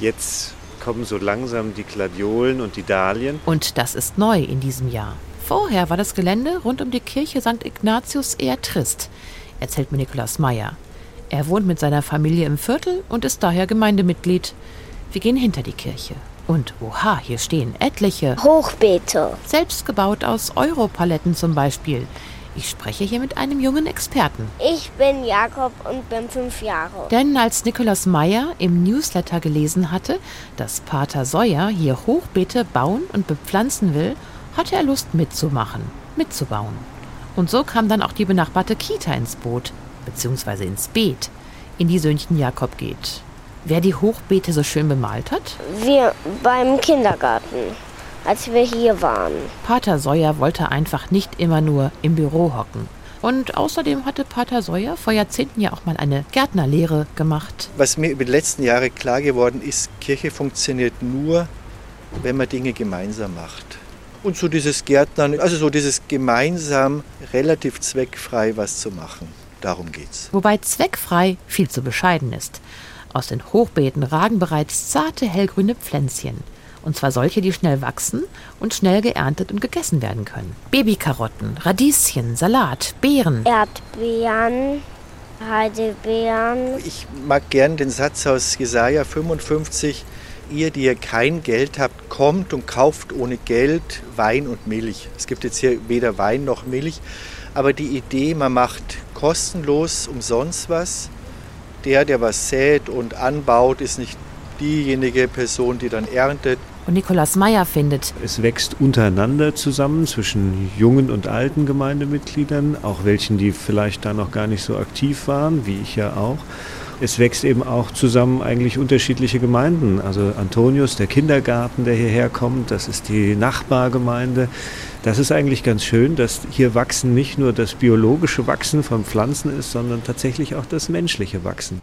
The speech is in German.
Jetzt kommen so langsam die Gladiolen und die Dahlien. Und das ist neu in diesem Jahr. Vorher war das Gelände rund um die Kirche St. Ignatius eher trist, erzählt mir Nikolaus Meyer. Er wohnt mit seiner Familie im Viertel und ist daher Gemeindemitglied. Wir gehen hinter die Kirche. Und oha, hier stehen etliche Hochbeete. Selbst gebaut aus Europaletten zum Beispiel. Ich spreche hier mit einem jungen Experten. Ich bin Jakob und bin fünf Jahre. Denn als Nikolaus Meyer im Newsletter gelesen hatte, dass Pater Seuer hier Hochbeete bauen und bepflanzen will, hatte er Lust mitzumachen, mitzubauen. Und so kam dann auch die benachbarte Kita ins Boot, beziehungsweise ins Beet, in die Söhnchen Jakob geht. Wer die Hochbeete so schön bemalt hat? Wir beim Kindergarten, als wir hier waren. Pater Seuer wollte einfach nicht immer nur im Büro hocken. Und außerdem hatte Pater Seuer vor Jahrzehnten ja auch mal eine Gärtnerlehre gemacht. Was mir über die letzten Jahre klar geworden ist, Kirche funktioniert nur, wenn man Dinge gemeinsam macht. Und so dieses Gärtnern, also so dieses gemeinsam relativ zweckfrei was zu machen. Darum geht's. Wobei zweckfrei viel zu bescheiden ist. Aus den Hochbeeten ragen bereits zarte hellgrüne Pflänzchen. Und zwar solche, die schnell wachsen und schnell geerntet und gegessen werden können. Babykarotten, Radieschen, Salat, Beeren. Erdbeeren, Heidelbeeren. Ich mag gern den Satz aus Jesaja 55. Ihr, die ihr kein Geld habt, kommt und kauft ohne Geld Wein und Milch. Es gibt jetzt hier weder Wein noch Milch, aber die Idee, man macht kostenlos umsonst was. Der, der was sät und anbaut, ist nicht diejenige Person, die dann erntet. Und Nikolaus Meyer findet, Es wächst untereinander zusammen zwischen jungen und alten Gemeindemitgliedern, auch welchen, die vielleicht da noch gar nicht so aktiv waren, wie ich ja auch. Es wächst eben auch zusammen eigentlich unterschiedliche Gemeinden. Also Antonius, der Kindergarten, der hierher kommt, das ist die Nachbargemeinde. Das ist eigentlich ganz schön, dass hier Wachsen nicht nur das biologische Wachsen von Pflanzen ist, sondern tatsächlich auch das menschliche Wachsen.